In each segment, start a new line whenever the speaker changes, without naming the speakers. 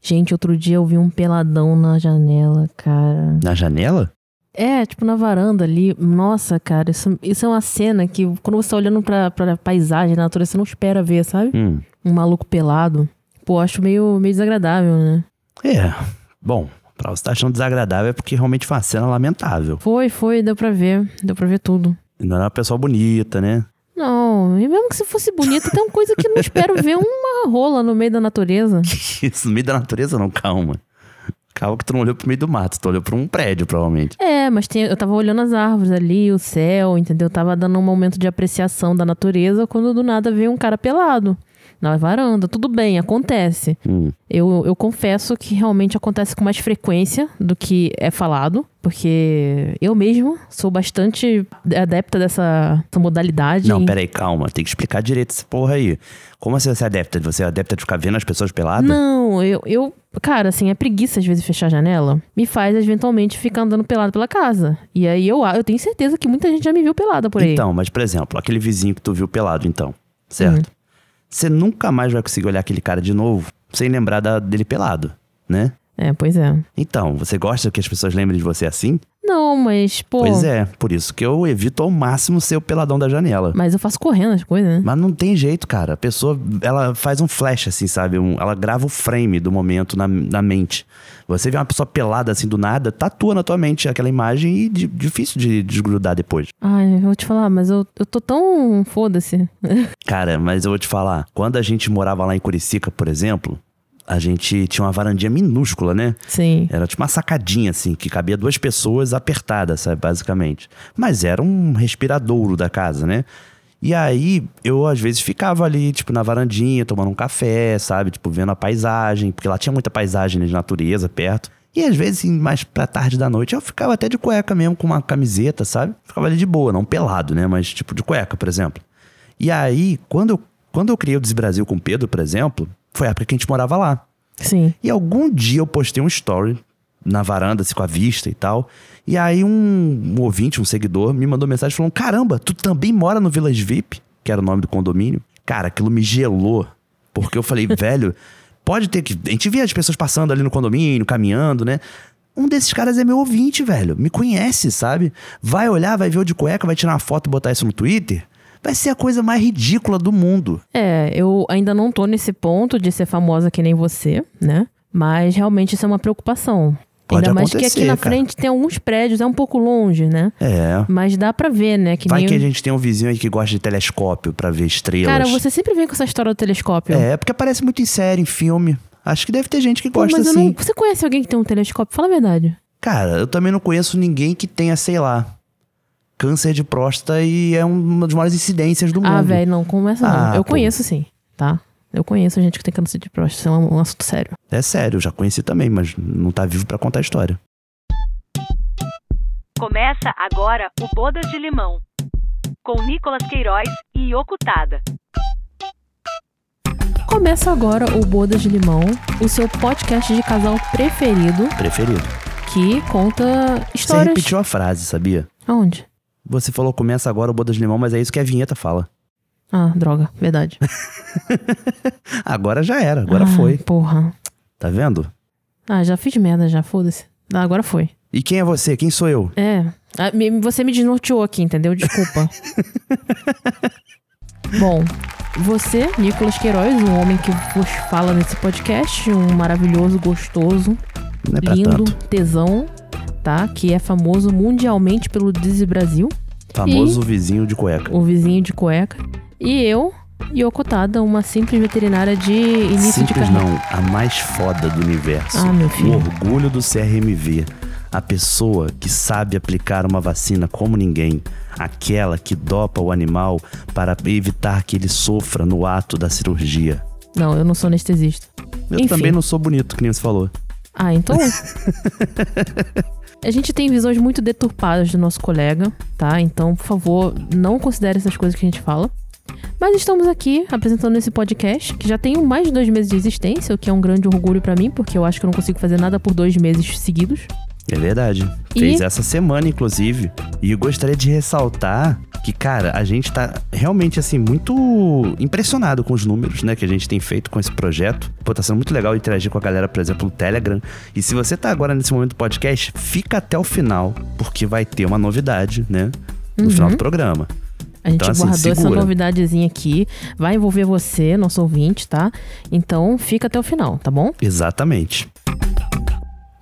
Gente, outro dia eu vi um peladão na janela, cara.
Na janela?
É, tipo na varanda ali. Nossa, cara, isso, isso é uma cena que quando você tá olhando pra, pra paisagem, na natureza, você não espera ver, sabe?
Hum.
Um maluco pelado. Pô, acho meio, meio desagradável, né?
É. Bom, pra você estar achando desagradável é porque realmente foi uma cena lamentável.
Foi, foi, deu pra ver. Deu pra ver tudo.
Não era uma pessoa bonita, né?
Não, e mesmo que se fosse bonita, tem uma coisa que eu não espero ver uma rola no meio da natureza.
Isso, no meio da natureza não, calma. Calma que tu não olhou pro meio do mato, tu olhou pra um prédio, provavelmente.
É, mas tem, eu tava olhando as árvores ali, o céu, entendeu? Tava dando um momento de apreciação da natureza quando do nada veio um cara pelado na varanda. Tudo bem, acontece.
Hum.
Eu, eu confesso que realmente acontece com mais frequência do que é falado, porque eu mesmo sou bastante adepta dessa, dessa modalidade.
Não, peraí, calma. Tem que explicar direito essa porra aí. Como assim você é adepta? Você é adepta de ficar vendo as pessoas peladas?
Não, eu, eu. Cara, assim, é preguiça às vezes fechar a janela. Me faz eventualmente ficar andando pelado pela casa. E aí eu, eu tenho certeza que muita gente já me viu pelada por aí.
Então, mas por exemplo, aquele vizinho que tu viu pelado, então. Certo? Você nunca mais vai conseguir olhar aquele cara de novo sem lembrar da- dele pelado, né?
É, pois é.
Então, você gosta que as pessoas lembrem de você assim?
Não, mas, pô.
Pois é, por isso que eu evito ao máximo ser o peladão da janela.
Mas eu faço correndo as coisas, né?
Mas não tem jeito, cara. A pessoa, ela faz um flash, assim, sabe? Um- ela grava o frame do momento na, na mente. Você vê uma pessoa pelada assim do nada, tatua na tua mente aquela imagem e di- difícil de desgrudar depois.
Ai, eu vou te falar, mas eu, eu tô tão. Foda-se.
Cara, mas eu vou te falar, quando a gente morava lá em Curicica, por exemplo, a gente tinha uma varandinha minúscula, né?
Sim.
Era tipo uma sacadinha, assim, que cabia duas pessoas apertadas, sabe, basicamente. Mas era um respiradouro da casa, né? E aí, eu às vezes ficava ali, tipo, na varandinha, tomando um café, sabe? Tipo, vendo a paisagem, porque lá tinha muita paisagem né, de natureza perto. E às vezes, mais pra tarde da noite, eu ficava até de cueca mesmo, com uma camiseta, sabe? Ficava ali de boa, não pelado, né? Mas tipo, de cueca, por exemplo. E aí, quando eu, quando eu criei o Desbrasil com o Pedro, por exemplo, foi a época que a gente morava lá.
Sim.
E algum dia eu postei um story na varanda, assim, com a vista e tal. E aí um, um ouvinte, um seguidor, me mandou mensagem falando: Caramba, tu também mora no Village VIP, que era o nome do condomínio. Cara, aquilo me gelou. Porque eu falei, velho, pode ter que. A gente via as pessoas passando ali no condomínio, caminhando, né? Um desses caras é meu ouvinte, velho. Me conhece, sabe? Vai olhar, vai ver eu de cueca, vai tirar uma foto e botar isso no Twitter. Vai ser a coisa mais ridícula do mundo.
É, eu ainda não tô nesse ponto de ser famosa que nem você, né? Mas realmente isso é uma preocupação.
Pode
ainda mais que aqui na
cara.
frente tem alguns prédios, é um pouco longe, né?
É.
Mas dá pra ver, né? Que
Vai
nem...
que a gente tem um vizinho aí que gosta de telescópio pra ver estrelas.
Cara, você sempre vem com essa história do telescópio.
É, porque aparece muito em série, em filme. Acho que deve ter gente que
Pô,
gosta assim.
não... Você conhece alguém que tem um telescópio? Fala a verdade.
Cara, eu também não conheço ninguém que tenha, sei lá, câncer de próstata e é uma das maiores incidências do mundo.
Ah, velho, não começa não.
Ah,
eu
pô.
conheço sim, tá? Eu conheço gente que tem câncer de próstata, isso é um, um assunto sério.
É sério, eu já conheci também, mas não tá vivo pra contar a história.
Começa agora o Bodas de Limão, com Nicolas Queiroz e Okutada.
Começa agora o Bodas de Limão, o seu podcast de casal preferido,
Preferido.
que conta
Você
histórias...
repetiu a frase, sabia?
Aonde?
Você falou começa agora o Bodas de Limão, mas é isso que a vinheta fala.
Ah, droga, verdade.
Agora já era, agora
Ah,
foi.
Porra.
Tá vendo?
Ah, já fiz merda, já, foda-se. Ah, agora foi.
E quem é você? Quem sou eu?
É. Ah, Você me desnorteou aqui, entendeu? Desculpa. Bom, você, Nicolas Queiroz, um homem que vos fala nesse podcast, um maravilhoso, gostoso,
é
lindo,
tanto.
tesão, tá? Que é famoso mundialmente pelo Dizzy Brasil,
Famoso vizinho de cueca.
o vizinho de cueca. E eu, Yoko Tada, uma simples veterinária de início de
Simples
carreira.
não, a mais foda do universo.
Ah, meu filho.
O orgulho do CRMV. A pessoa que sabe aplicar uma vacina como ninguém. Aquela que dopa o animal para evitar que ele sofra no ato da cirurgia.
Não, eu não sou anestesista.
Eu
Enfim.
também não sou bonito, que nem você falou.
Ah, então. A gente tem visões muito deturpadas do nosso colega, tá? Então, por favor, não considere essas coisas que a gente fala. Mas estamos aqui apresentando esse podcast, que já tem mais de dois meses de existência, o que é um grande orgulho pra mim, porque eu acho que eu não consigo fazer nada por dois meses seguidos.
É verdade.
E-
Fez essa semana, inclusive. E eu gostaria de ressaltar que, cara, a gente tá realmente, assim, muito impressionado com os números, né, que a gente tem feito com esse projeto. Pô, tá sendo muito legal interagir com a galera, por exemplo, no Telegram. E se você tá agora nesse momento do podcast, fica até o final, porque vai ter uma novidade, né, no
Uhum.
final do programa.
A gente
Então, assim,
guardou essa novidadezinha aqui. Vai envolver você, nosso ouvinte, tá? Então fica até o final, tá bom?
Exatamente.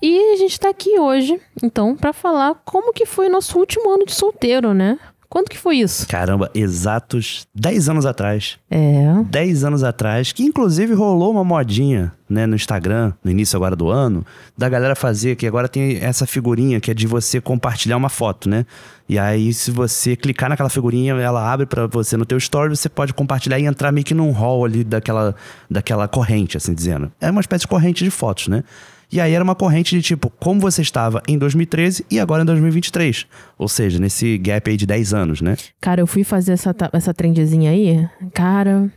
E a gente tá aqui hoje, então, pra falar como que foi o nosso último ano de solteiro, né? Quando que foi isso?
Caramba, exatos 10 anos atrás.
É.
10 anos atrás, que inclusive rolou uma modinha, né, no Instagram, no início agora do ano, da galera fazer, que agora tem essa figurinha que é de você compartilhar uma foto, né? E aí, se você clicar naquela figurinha, ela abre pra você no teu story, você pode compartilhar e entrar meio que num hall ali daquela, daquela corrente, assim dizendo. É uma espécie de corrente de fotos, né? E aí era uma corrente de tipo, como você estava em 2013 e agora em 2023. Ou seja, nesse gap aí de 10 anos, né?
Cara, eu fui fazer essa, essa trendezinha aí. Cara,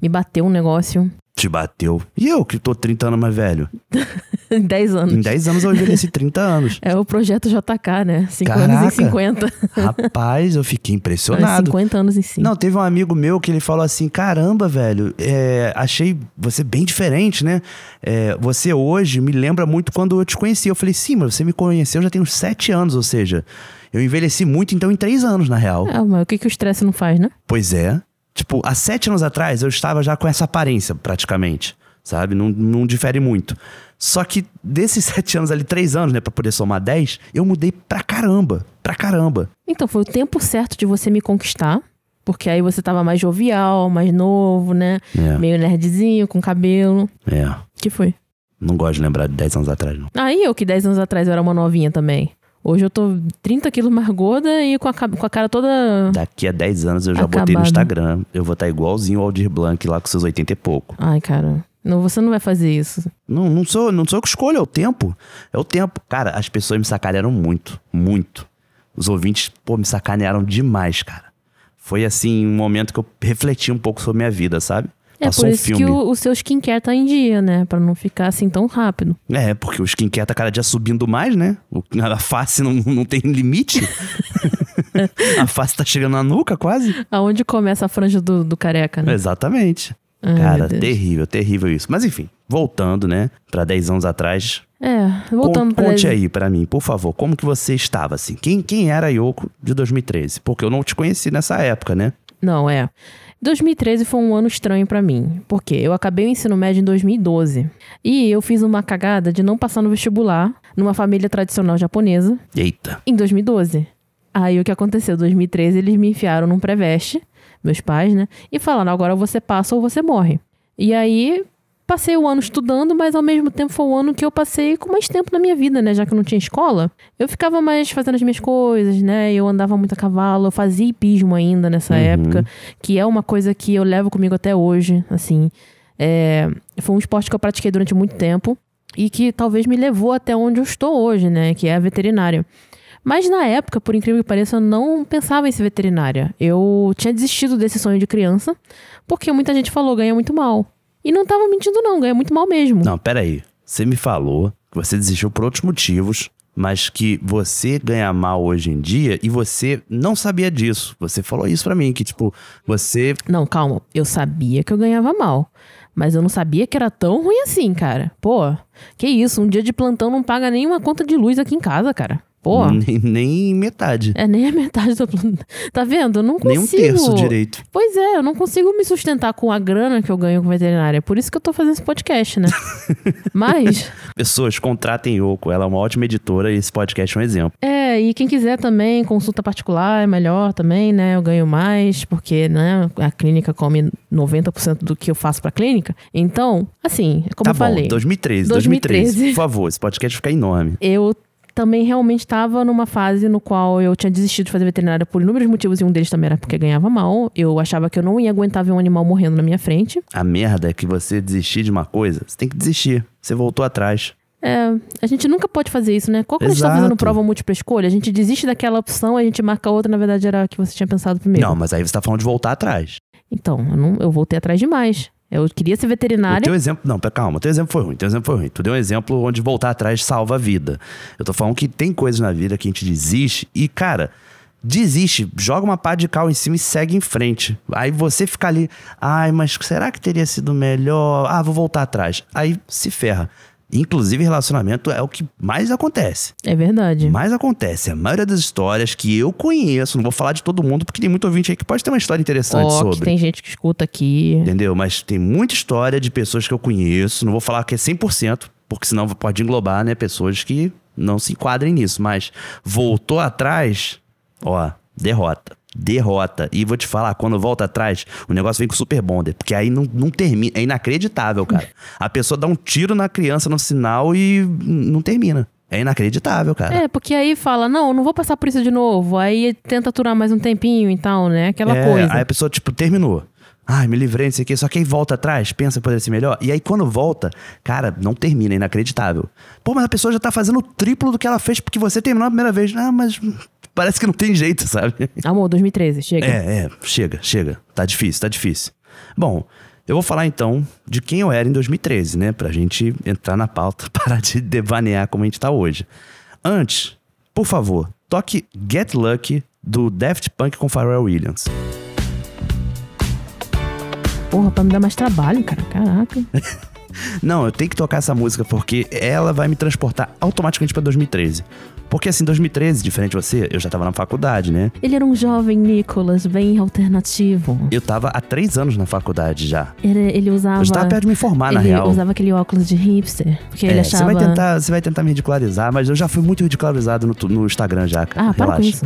me bateu um negócio.
Te bateu. E eu, que tô 30 anos mais velho?
em 10
Em
anos.
10 anos eu envelheci 30 anos.
É o projeto JK, né? 5
Caraca.
anos em 50.
Rapaz, eu fiquei
Não,
impressionado.
50 anos em 5.
Não, teve um amigo meu que ele falou assim: caramba, velho, é, achei você bem diferente, né? É, você hoje me lembra muito quando eu te conheci. Eu falei, sim, mas você me conheceu já tem uns 7 anos, ou seja, eu envelheci muito, então, em 3 anos, na real.
É, mas o que, que o estresse não faz, né?
Pois é. Tipo, há 7 anos atrás eu estava já com essa aparência, praticamente. Sabe? Não, não difere muito. Só que desses 7 anos ali, 3 anos, né, pra poder somar 10, eu mudei pra caramba. Pra caramba.
Então, foi o tempo certo de você me conquistar. Porque aí você tava mais jovial, mais novo, né?
É.
Meio nerdzinho, com cabelo.
É.
que foi?
Não gosto de lembrar de 10 anos atrás, não.
Aí eu, que 10 anos atrás eu era uma novinha também. Hoje eu tô 30 quilos mais gorda e com a, com a cara toda.
Daqui a 10 anos eu já botei no. Instagram. Eu vou estar igualzinho ao Aldir Blanc lá com seus 80 e pouco.
Ai, cara. Não, você não vai fazer isso.
Não, não sou, não sou eu que escolho, é o tempo. É o tempo. Cara, as pessoas me sacanearam muito, muito. Os ouvintes, pô, me sacanearam demais, cara. Foi assim, um momento que eu refleti um pouco sobre minha vida, sabe?
É
Passou
por
um
isso
filme.
que o, o seu skincare tá em dia, né? Pra não ficar assim tão rápido.
É, porque o skincare tá cada dia subindo mais, né? O- a face não, não tem limite. a face tá chegando na nuca quase.
Aonde começa a franja do, do careca, né?
Exatamente.
Ai,
Cara, terrível, terrível isso. Mas enfim, voltando, né, Pra 10 anos atrás.
É, voltando pra.
Conte aí pra mim, por favor, como que você estava assim? Quem, quem era a Yoko de 2013? Porque eu não te conheci nessa época, né?
Não, é. 2013 foi um ano estranho pra mim, porque eu acabei o ensino médio em 2012 e eu fiz uma cagada de não passar no vestibular numa família tradicional japonesa
Eita.
em 2012. Aí o que aconteceu? Em 2013 eles me enfiaram num pré-veste, meus pais, né? E falaram: agora você passa ou você morre. E aí passei o ano estudando, mas ao mesmo tempo foi o ano que eu passei com mais tempo na minha vida, né? Já que eu não tinha escola, eu ficava mais fazendo as minhas coisas, né? Eu andava muito a cavalo, eu fazia hipismo ainda nessa
Uhum.
época, que é uma coisa que eu levo comigo até hoje, assim. É, foi um esporte que eu pratiquei durante muito tempo e que talvez me levou até onde eu estou hoje, né? Que é a veterinária. Mas na época, por incrível que pareça, eu não pensava em ser veterinária. Eu tinha desistido desse sonho de criança, porque muita gente falou ganha muito mal. E não tava mentindo, não, ganha muito mal mesmo.
Não, peraí. Você me falou que você desistiu por outros motivos, mas que você ganha mal hoje em dia e você não sabia disso. Você falou isso pra mim, que tipo, você.
Não, calma. Eu sabia que eu ganhava mal. Mas eu não sabia que era tão ruim assim, cara. Pô, que isso? Um dia de plantão não paga nem uma conta de luz aqui em casa, cara. Pô.
Nem, nem metade.
É nem a metade do plantão. Tá vendo? Eu não consigo.
Nem um terço direito.
Pois é, eu não consigo me sustentar com a grana que eu ganho com veterinária. Por isso que eu tô fazendo esse podcast, né? Mas,
Pessoas, contratem Yoko. Ela é uma ótima editora e esse podcast é um exemplo.
é, e quem quiser também, consulta particular é melhor também, né? Eu ganho mais, porque, né, a clínica come 90% do que eu faço pra clínica. Então, assim, como
tá
eu
bom,
falei,
2013,
2013.
2013. Por favor, esse podcast fica enorme.
eu também realmente estava numa fase no qual eu tinha desistido de fazer veterinária por inúmeros motivos, e um deles também era porque ganhava mal. Eu achava que eu não ia aguentar ver um animal morrendo na minha frente.
A merda é que você desistir de uma coisa, você tem que desistir. Você voltou atrás.
É, a gente nunca pode fazer isso, né? Qual que a gente tá fazendo prova múltipla escolha? A gente desiste daquela opção, a gente marca outra, na verdade era a que você tinha pensado primeiro.
Não, mas aí você tá falando de voltar atrás.
Então, eu, não, eu voltei atrás demais. Eu queria ser
O
veterinária.
teu exemplo. Não, calma, o teu exemplo foi ruim. O teu exemplo foi ruim. Tu deu um exemplo onde voltar atrás salva a vida. Eu tô falando que tem coisas na vida que a gente desiste e, cara, desiste, joga uma pá de cal em cima e segue em frente. Aí você fica ali, ai, mas será que teria sido melhor? Ah, vou voltar atrás. Aí se ferra. Inclusive, relacionamento é o que mais acontece.
É verdade.
Mais acontece. A maioria das histórias que eu conheço, não vou falar de todo mundo, porque tem muito ouvinte aí que pode ter uma história interessante
Ó,
sobre.
que tem gente que escuta aqui.
Entendeu? Mas tem muita história de pessoas que eu conheço. Não vou falar que é 100%, porque senão pode englobar, né? Pessoas que não se enquadrem nisso. Mas voltou atrás, ó, derrota. Derrota. E vou te falar, quando volta atrás, o negócio vem com super bonder. Porque aí não, não termina. É inacreditável, cara. A pessoa dá um tiro na criança no sinal e não termina. É inacreditável, cara.
É, porque aí fala, não, eu não vou passar por isso de novo. Aí tenta aturar mais um tempinho e tal, né? Aquela
É,
coisa.
Aí a pessoa, tipo, terminou. Ai, me livrei, não sei o quê. Só que aí volta atrás, pensa que poderia ser melhor. E aí quando volta, cara, não termina, é inacreditável. Pô, mas a pessoa já tá fazendo o triplo do que ela fez porque você terminou a primeira vez. Ah, mas parece que não tem jeito, sabe?
Amor, 2013, chega.
É, é, chega, chega. Tá difícil, tá difícil. Bom, eu vou falar então de quem eu era em 2013, né? Pra gente entrar na pauta, parar de devanear como a gente tá hoje. Antes, por favor, toque Get Lucky do Daft Punk com Pharrell Williams.
Porra, pra me dar mais trabalho, cara. Caraca.
Não, eu tenho que tocar essa música porque ela vai me transportar automaticamente pra 2013. Porque assim, 2013, diferente de você, eu já tava na faculdade, né?
Ele era um jovem Nicholas, bem alternativo.
Eu tava há três anos na faculdade já.
Ele, ele usava.
Eu já tava perto de me formar, na
ele
real.
usava aquele óculos de hipster. Porque ele
É,
achava.
Você vai tentar, você vai tentar me ridicularizar, mas eu já fui muito ridicularizado no, no Instagram já, cara.
Ah, para
Relaxa.
com isso.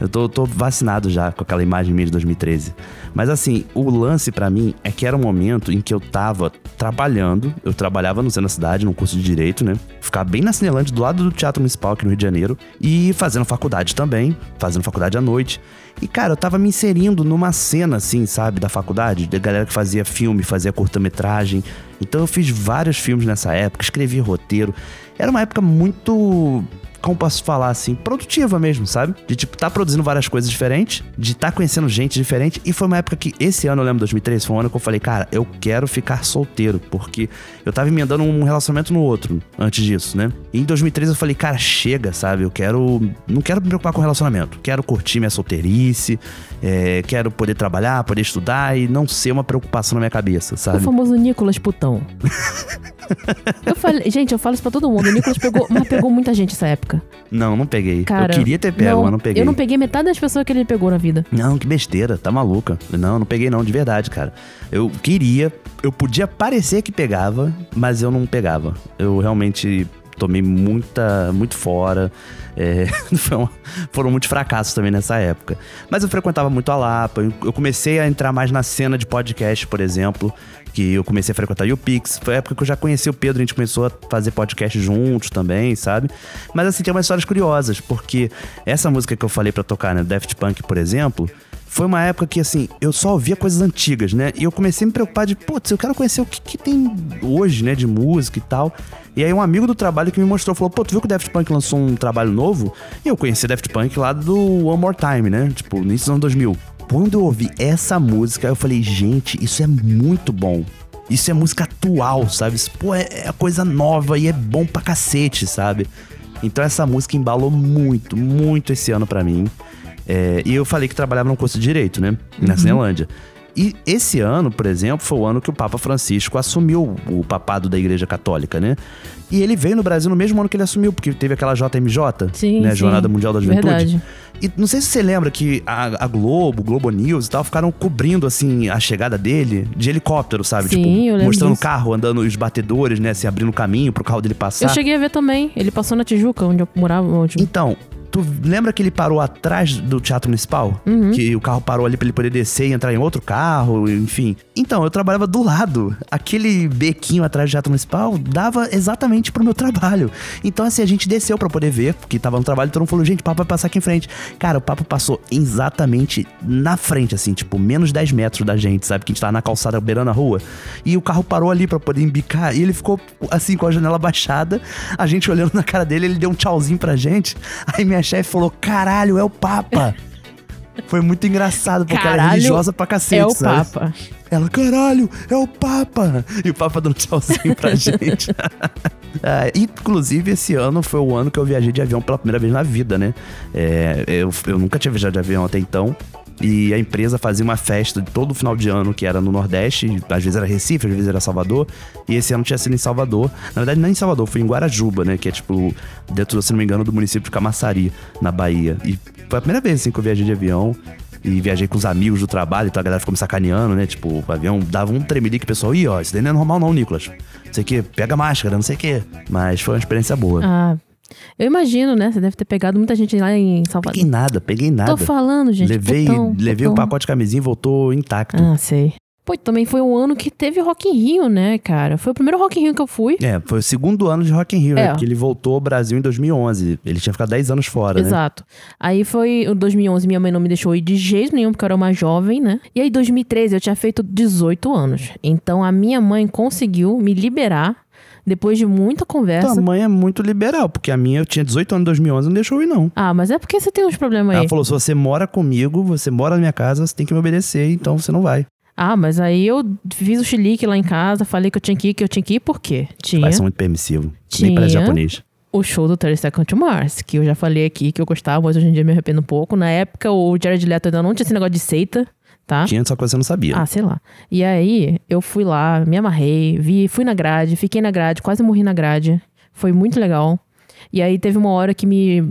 Eu tô, tô vacinado já com aquela imagem minha de 2013. Mas assim, o lance pra mim é que era um momento em que eu tava trabalhando. Eu trabalhava no centro da cidade, num curso de direito, né? Ficava bem na Cinelândia, do lado do Teatro Municipal aqui no Rio de Janeiro. E fazendo faculdade também, fazendo faculdade à noite. E cara, eu tava me inserindo numa cena, assim, sabe, da faculdade, da galera que fazia filme, fazia curta-metragem. Então eu fiz vários filmes nessa época, escrevi roteiro. Era uma época muito como posso falar assim, produtiva mesmo, sabe? De tipo, tá produzindo várias coisas diferentes, de tá conhecendo gente diferente. E foi uma época que, esse ano, eu lembro, 2013, foi um ano que eu falei, cara, eu quero ficar solteiro, porque eu tava emendando um relacionamento no outro antes disso, né? E em 2013 eu falei, cara, chega, sabe? Eu quero. Não quero me preocupar com relacionamento. Quero curtir minha solteirice, é, quero poder trabalhar, poder estudar e não ser uma preocupação na minha cabeça,
O
sabe?
famoso Nicolas Putão. eu falei, gente, eu falo isso pra todo mundo. O Nicolas pegou, mas pegou muita gente nessa época.
Não, não peguei.
Cara,
eu queria ter pego, mas não peguei.
Eu não peguei metade das pessoas que ele pegou na vida.
Não, que besteira, tá maluca. Não, não peguei não, de verdade, cara. Eu queria, eu podia parecer que pegava, mas eu não pegava. Eu realmente tomei muita, muito fora. É, foram muitos fracassos também nessa época. Mas eu frequentava muito a Lapa, eu comecei a entrar mais na cena de podcast, por exemplo, que eu comecei a frequentar o YouPix. Foi a época que eu já conheci o Pedro, a gente começou a fazer podcast juntos também, sabe? Mas assim, tem umas histórias curiosas, porque essa música que eu falei pra tocar, né, Daft Punk, por exemplo, foi uma época que, assim, eu só ouvia coisas antigas, né? E eu comecei a me preocupar de, putz, eu quero conhecer o que, que tem hoje, né, de música e tal. E aí um amigo do trabalho que me mostrou, falou, pô, tu viu que o Daft Punk lançou um trabalho novo? E eu conheci Daft Punk lá do One More Time, né? Tipo, dos anos 2000. Quando eu ouvi essa música, eu falei, gente, isso é muito bom. Isso é música atual, sabe? Isso, pô, é, é coisa nova e é bom pra cacete, sabe? Então essa música embalou muito, muito esse ano pra mim. É, e eu falei que trabalhava no curso de Direito, né? Na Cinelândia. E esse ano, por exemplo, foi o ano que o Papa Francisco assumiu o papado da Igreja Católica, né? E ele veio no Brasil no mesmo ano que ele assumiu, porque teve aquela JMJ,
Sim,
né?
sim.
Jornada Mundial da Juventude.
Verdade.
E não sei se você lembra que a, a Globo, Globo News e tal, ficaram cobrindo, assim, a chegada dele de helicóptero, sabe?
Sim,
tipo,
eu lembro
mostrando o carro, andando os batedores, né? Se abrindo caminho pro carro dele passar.
Eu cheguei a ver também. Ele passou na Tijuca, onde eu morava. Onde...
Então, tu lembra que ele parou atrás do Teatro Municipal?
Uhum.
Que o carro parou ali pra ele poder descer e entrar em outro carro, enfim. Então, eu trabalhava do lado. Aquele bequinho atrás do Teatro Municipal dava exatamente pro meu trabalho. Então, assim, a gente desceu pra poder ver, porque tava no trabalho, todo mundo falou, gente, o papo vai passar aqui em frente. Cara, o papo passou exatamente na frente, assim, tipo, menos 10 metros da gente, sabe? Que a gente tava na calçada beirando a rua. E o carro parou ali pra poder embicar. E ele ficou, assim, com a janela baixada, a gente olhando na cara dele, ele deu um tchauzinho pra gente. Aí minha chefe falou: caralho, é o Papa. Foi muito engraçado, porque ela é
Caralho,
religiosa pra cacete,
é o
sabe?
Papa.
Ela, caralho, é o Papa! E o Papa dando tchauzinho pra gente. Ah, inclusive, esse ano foi o ano que eu viajei de avião pela primeira vez na vida, né? É, eu, eu nunca tinha viajado de avião até então. E a empresa fazia uma festa todo final de ano que era no Nordeste, às vezes era Recife, às vezes era Salvador, e esse ano tinha sido em Salvador. Na verdade, não em Salvador, foi em Guarajuba, né? Que é tipo, dentro, se não me engano, do município de Camaçari, na Bahia. E foi a primeira vez assim, que eu viajei de avião. E viajei com os amigos do trabalho, então a galera ficou me sacaneando, né? Tipo, o avião dava um tremelique, o pessoal, ih, ó, isso daí não é normal não, Nicolas. Não sei o quê, pega máscara, não sei o quê. Mas foi uma experiência boa.
Ah, eu imagino, né? Você deve ter pegado muita gente lá em Salvador.
Peguei nada, peguei nada.
Tô falando, gente.
levei
botão,
levei o
botão.
pacote de camisinha e voltou intacto.
Ah, sei. Pô, também foi um ano que teve Rock in Rio, né, cara? Foi o primeiro Rock in Rio que eu fui.
É, foi o segundo ano de Rock in Rio, né?
É.
Porque ele voltou ao Brasil em 2011. Ele tinha ficado 10 anos fora, né?
Exato. Aí foi em 2011, minha mãe não me deixou ir de jeito nenhum, porque eu era mais jovem, né? E aí, em 2013, eu tinha feito 18 anos. Então, a minha mãe conseguiu me liberar, depois de muita conversa.
Tua mãe é muito liberal, porque a minha, eu tinha 18 anos em 2011, não deixou eu ir, não.
Ah, mas é porque você tem uns problemas aí.
Ela falou: se você mora comigo, você mora na minha casa, você tem que me obedecer, então você não vai.
Ah, mas aí eu fiz o chilique lá em casa, falei que eu tinha que ir, que eu tinha que ir, por quê? Tinha
Vai ser muito permissivo.
Tinha.
Nem parece japonês.
o show do 30 Seconds to Mars, que eu já falei aqui que eu gostava, mas hoje em dia me arrependo um pouco. Na época, o Jared Leto ainda não tinha esse negócio de seita, tá?
Tinha, só que você não sabia.
Ah, sei lá. E aí, eu fui lá, me amarrei, vi, fui na grade, fiquei na grade, quase morri na grade. Foi muito legal. E aí teve uma hora que me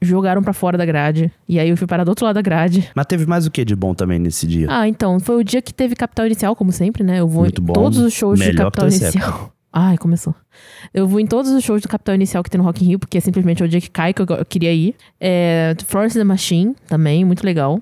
jogaram pra fora da grade. E aí eu fui parar do outro lado da grade.
Mas teve mais o que de bom também nesse dia?
Ah, então, foi o dia que teve Capital Inicial, como sempre, né? Eu vou
Muito
em
bom.
todos os shows de
Melhor que
Capital Inicial. Ai, começou. Eu vou em todos os shows do Capital Inicial que tem no Rock in Rio, porque é simplesmente o dia que cai que eu, eu queria ir. É, Florence and the Machine, também, muito legal.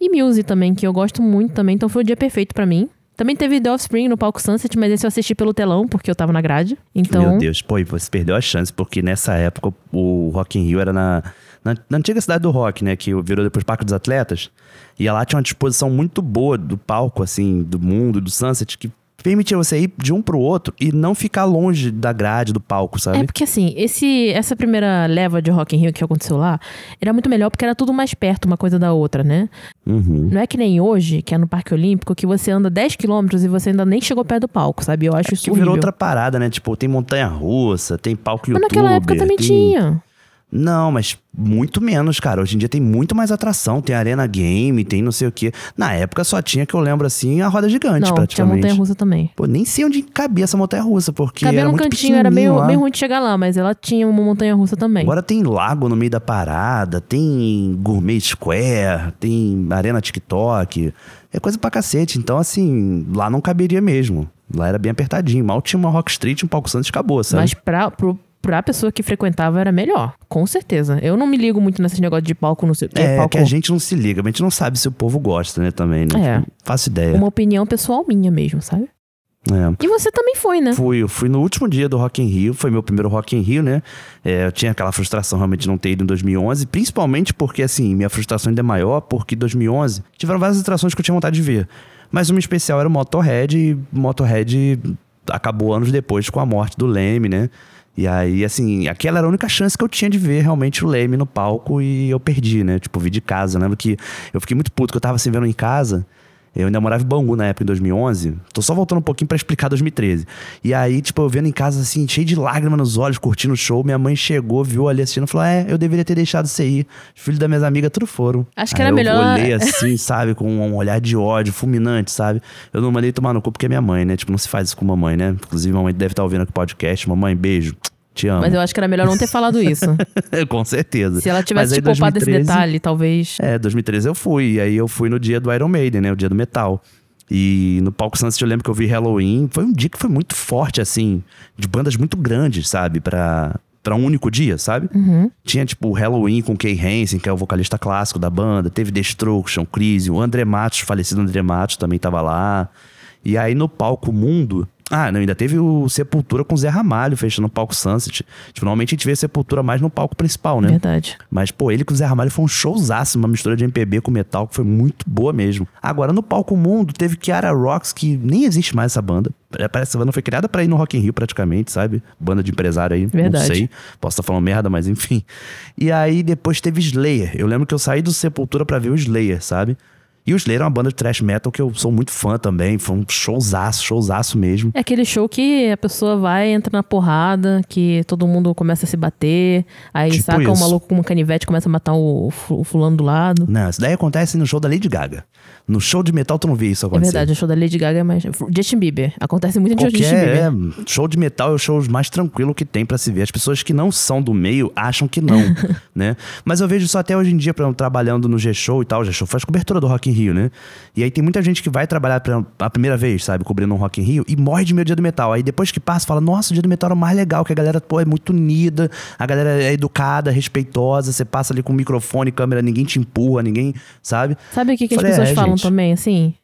E Muse também, que eu gosto muito também, então foi o dia perfeito pra mim. Também teve The Offspring no palco Sunset, mas esse eu assisti pelo telão, porque eu tava na grade. Então,
Meu Deus, pô, e você perdeu a chance, porque nessa época o Rock in Rio era na, na, na antiga cidade do rock, né? Que virou depois Parque dos Atletas. E lá tinha uma disposição muito boa do palco, assim, do mundo, do Sunset, que permitia você ir de um pro outro e não ficar longe da grade do palco, sabe?
É porque assim, esse, essa primeira leva de Rock in Rio que aconteceu lá, era muito melhor porque era tudo mais perto uma coisa da outra, né?
Uhum.
Não é que nem hoje, que é no Parque Olímpico, que você anda 10 quilômetros e você ainda nem chegou perto do palco, sabe? Eu acho isso
Que virou
horrível.
outra parada, né? Tipo, tem montanha-russa, tem palco
Mas
youtuber.
naquela época também
tem-
tinha.
Não, mas muito menos, cara. Hoje em dia tem muito mais atração. Tem arena game, tem não sei o quê. Na época só tinha, que eu lembro assim, a roda gigante,
Não, tinha
praticamente.
montanha russa também.
Pô, nem sei onde cabia essa montanha-russa, porque
Cabia
era
num cantinho, era meio,
lá.
meio ruim de chegar lá, mas ela tinha uma montanha russa também.
Agora tem lago no meio da parada, tem Gourmet Square, tem Arena TikTok. É coisa pra cacete. Então, assim, lá não caberia mesmo. Lá era bem apertadinho. Mal tinha uma Rock Street, um palco Santos acabou, sabe?
Mas pra, pro, pra pessoa que frequentava era melhor, com certeza. Eu não me ligo muito nesses negócios de palco, não sei o que.
é,
palco.
que a gente não se liga, a gente não sabe se o povo gosta, né, também, né?
É.
Tipo, faço ideia.
Uma opinião pessoal minha mesmo, sabe?
É.
E você também foi, né?
Fui, eu fui no último dia do Rock in Rio, foi meu primeiro Rock in Rio, né? É, eu tinha aquela frustração realmente de não ter ido em 2011, principalmente porque, assim, minha frustração ainda é maior, porque em 2011 tiveram várias atrações que eu tinha vontade de ver. Mas uma especial era o Motorhead, e Motorhead acabou anos depois com a morte do Leme, né? E aí, assim, aquela era a única chance que eu tinha de ver realmente o Leme no palco e eu perdi, né? Tipo, vi de casa. Eu lembro que eu fiquei muito puto, que eu tava assim vendo em casa. Eu ainda morava em Bangu na época, em 2011. Tô só voltando um pouquinho pra explicar 2013. E aí, tipo, eu vendo em casa, assim, cheio de lágrimas nos olhos, curtindo o show. Minha mãe chegou, viu ali assistindo falou: É, eu deveria ter deixado você ir. Os filhos das minhas amigas tudo foram.
Acho que
Aí
era
eu
melhor-
olhei assim, sabe, com um olhar de ódio, fulminante, sabe? Eu não mandei tomar no cu porque é minha mãe, né? Tipo, não se faz isso com mamãe, né? Inclusive, mamãe deve estar ouvindo aqui o podcast. Mamãe, beijo. Te amo.
Mas eu acho que era melhor não ter falado isso.
com certeza.
Se ela tivesse te poupado esse
2013
detalhe, talvez.
é, 2013 eu fui. E aí eu fui no dia do Iron Maiden, né? O dia do metal. E no palco Sunset eu lembro que eu vi Halloween. Foi um dia que foi muito forte, assim, de bandas muito grandes, sabe? Pra, pra um único dia, sabe?
Uhum.
Tinha, tipo, Halloween com Kay Hansen, que é o vocalista clássico da banda. Teve Destruction, Crisium, o André Matos, falecido André Matos, também tava lá. E aí no palco Mundo Ah, não, ainda teve o Sepultura com o Zé Ramalho fechando no palco Sunset. Tipo, normalmente a gente vê Sepultura mais no palco principal, né?
Verdade.
Mas, pô, ele com o Zé Ramalho foi um showzaço, uma mistura de MPB com metal que foi muito boa mesmo. Agora, no palco mundo, teve Kiara Rocks, que nem existe mais essa banda. Parece que essa banda foi criada pra ir no Rock in Rio praticamente, sabe? Banda de empresário aí,
Verdade.
não sei. Posso estar falando merda, mas enfim. E aí depois teve Slayer. Eu lembro que eu saí do Sepultura pra ver o Slayer, sabe? E o Slayer é uma banda de thrash metal que eu sou muito fã também. Foi um showzaço, showzaço mesmo.
É aquele show que a pessoa vai, entra na porrada, que todo mundo começa a se bater, aí
Tipo
saca um
isso.
maluco com uma canivete e começa a matar o, o fulano do lado.
Não, isso daí acontece no show da Lady Gaga. No show de metal tu não vê isso
É
acontecer.
verdade, o show da Lady Gaga é mais. Justin Bieber. Acontece muito em show de Justin
Qualquer
Bieber.
é, show de metal é o show mais tranquilo que tem pra se ver. As pessoas que não são do meio acham que não, né? Mas eu vejo isso até hoje em dia, exemplo, trabalhando no G-Show e tal. O G-Show faz cobertura do Rock in Rio, né? E aí tem muita gente que vai trabalhar pra- a primeira vez, sabe? Cobrindo um Rock in Rio e morre de medo do dia do metal. Aí depois que passa, fala, nossa, o dia do metal era o mais legal, que a galera, pô, é muito unida, a galera é educada, respeitosa, você passa ali com microfone, câmera, ninguém te empurra, ninguém, sabe?
Sabe o que, que as
Falei,
pessoas
é,
falam. Também, assim?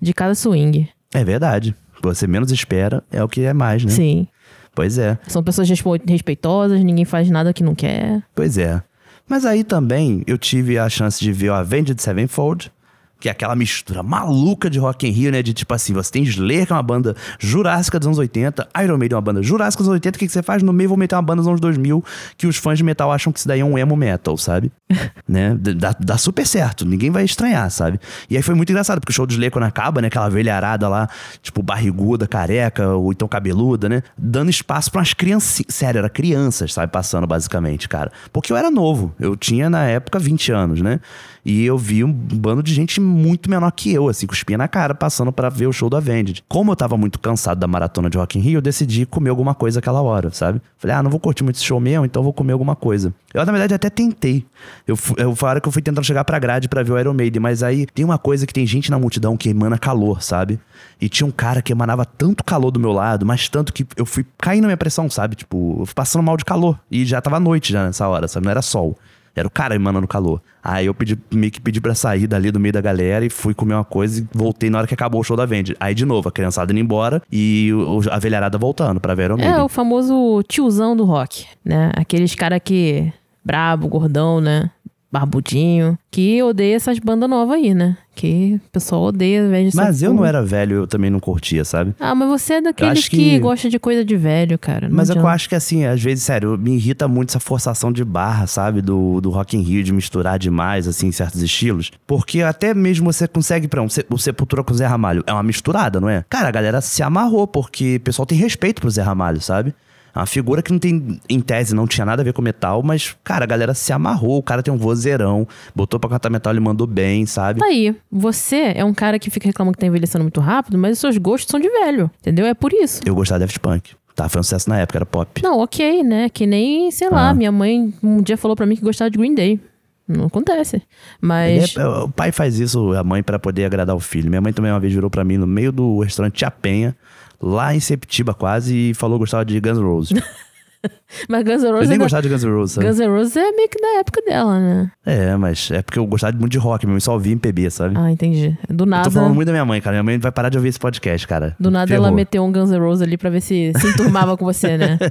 De cada swing.
É verdade. Você menos espera é o que é mais, né?
Sim.
Pois é.
São pessoas respeitosas, ninguém faz nada que não quer.
Pois é. Mas aí também eu tive a chance de ver o Avenged Sevenfold, que é aquela mistura maluca de Rock in Rio, né? De tipo assim, você tem Slayer, que é uma banda jurássica dos anos 80, Iron Maiden é uma banda jurássica dos anos 80, o que, que você faz? No meio vou meter uma banda dos anos 2000, que os fãs de metal acham que isso daí é um emo metal, sabe? né? Dá, dá super certo, ninguém vai estranhar, sabe? E aí foi muito engraçado, porque o show do Slayer quando acaba, né? Aquela velharada lá, tipo barriguda, careca, ou então cabeluda, né? Dando espaço pra umas criancinhas, sério, era crianças, sabe? Passando basicamente, cara. Porque eu era novo, eu tinha na época 20 anos, né? E eu vi um bando de gente muito menor que eu, assim, cuspia na cara, passando pra ver o show do Avenged. Como eu tava muito cansado da maratona de Rock in Rio, eu decidi comer alguma coisa aquela hora, sabe? Falei, ah, não vou curtir muito esse show mesmo, então vou comer alguma coisa. Eu, na verdade, até tentei. Eu, eu hora que eu fui tentando chegar pra grade pra ver o Iron Maiden, mas aí tem uma coisa que tem gente na multidão que emana calor, sabe? E tinha um cara que emanava tanto calor do meu lado, mas tanto que eu fui caindo na minha pressão, sabe? Tipo, eu fui passando mal de calor. E já tava noite já nessa hora, sabe? Não era sol. Era o cara emanando calor. Aí eu pedi, meio que pedi pra sair dali do meio da galera e fui comer uma coisa e voltei na hora que acabou o show da Vende. Aí de novo, a criançada indo embora e o- a velharada voltando pra ver Iron
É o famoso tiozão do rock, né? Aqueles cara que. brabo, gordão, né? Barbudinho. Que odeia essas bandas novas aí, né? Que o pessoal odeia ao invés de
Mas eu não era velho, eu também não curtia, sabe?
Ah, mas você é daqueles que...
que-
gosta de coisa de velho, cara. Não
Mas é que eu
adianta.
acho que assim, às vezes, sério, me irrita muito essa forçação de barra, sabe? Do, do Rock in Rio, de misturar demais, assim, certos estilos. Porque até mesmo você consegue, pra um, o Sepultura com o Zé Ramalho, é uma misturada, não é? Cara, a galera se amarrou, porque o pessoal tem respeito pro Zé Ramalho, sabe? É uma figura que não tem, em tese, não tinha nada a ver com metal, mas, cara, a galera se amarrou, o cara tem um vozeirão, botou pra cantar metal, ele mandou bem, sabe?
Aí. Você é um cara que fica reclamando que tá envelhecendo muito rápido, mas os seus gostos são de velho. Entendeu? É por isso.
Eu gostava de Daft Punk. Tá, foi um sucesso na época, era pop.
Não, ok, né? Que nem, sei lá,
Ah.
minha mãe um dia falou pra mim que gostava de Green Day. Não acontece. Mas.
é- o pai faz isso, a mãe, pra poder agradar o filho. Minha mãe também uma vez virou pra mim no meio do restaurante Tia Penha, lá em Septiba quase, e falou que gostava de Guns N' Roses.
Mas Guns N'
Eu
Roses.
nem
ainda-
gostava de Guns N' Roses, sabe?
Guns N' Roses é meio que da época dela, né?
É, mas é porque eu gostava muito de rock, mesmo, só ouvia MPB, sabe?
Ah, entendi. Do
eu
nada.
tô falando muito da minha mãe, cara. Minha mãe vai parar de ouvir esse podcast, cara.
Do nada
Ferrou.
ela meteu um Guns N' Roses ali pra ver se se enturmava com você, né?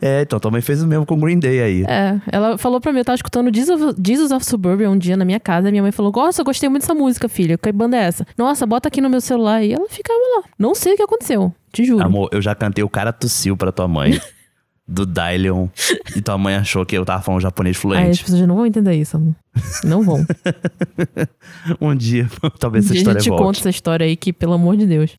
É, então, tua mãe fez o mesmo com Green Day aí.
É, ela falou pra mim, eu tava escutando Jesus of, Jesus of Suburbia um dia na minha casa, minha mãe falou, nossa, eu gostei muito dessa música, filha, que banda é essa? Nossa, bota aqui no meu celular, e ela ficava lá. Não sei o que aconteceu, te juro.
Amor, eu já cantei o cara tossiu pra tua mãe. do Dylion. E tua mãe achou que eu tava falando japonês
Aí as
fluente.
pessoas não vão entender isso, amor. Não vão.
Um dia, talvez
Um
essa
dia a
história
gente
volte.
conta essa história aí que, pelo amor de Deus.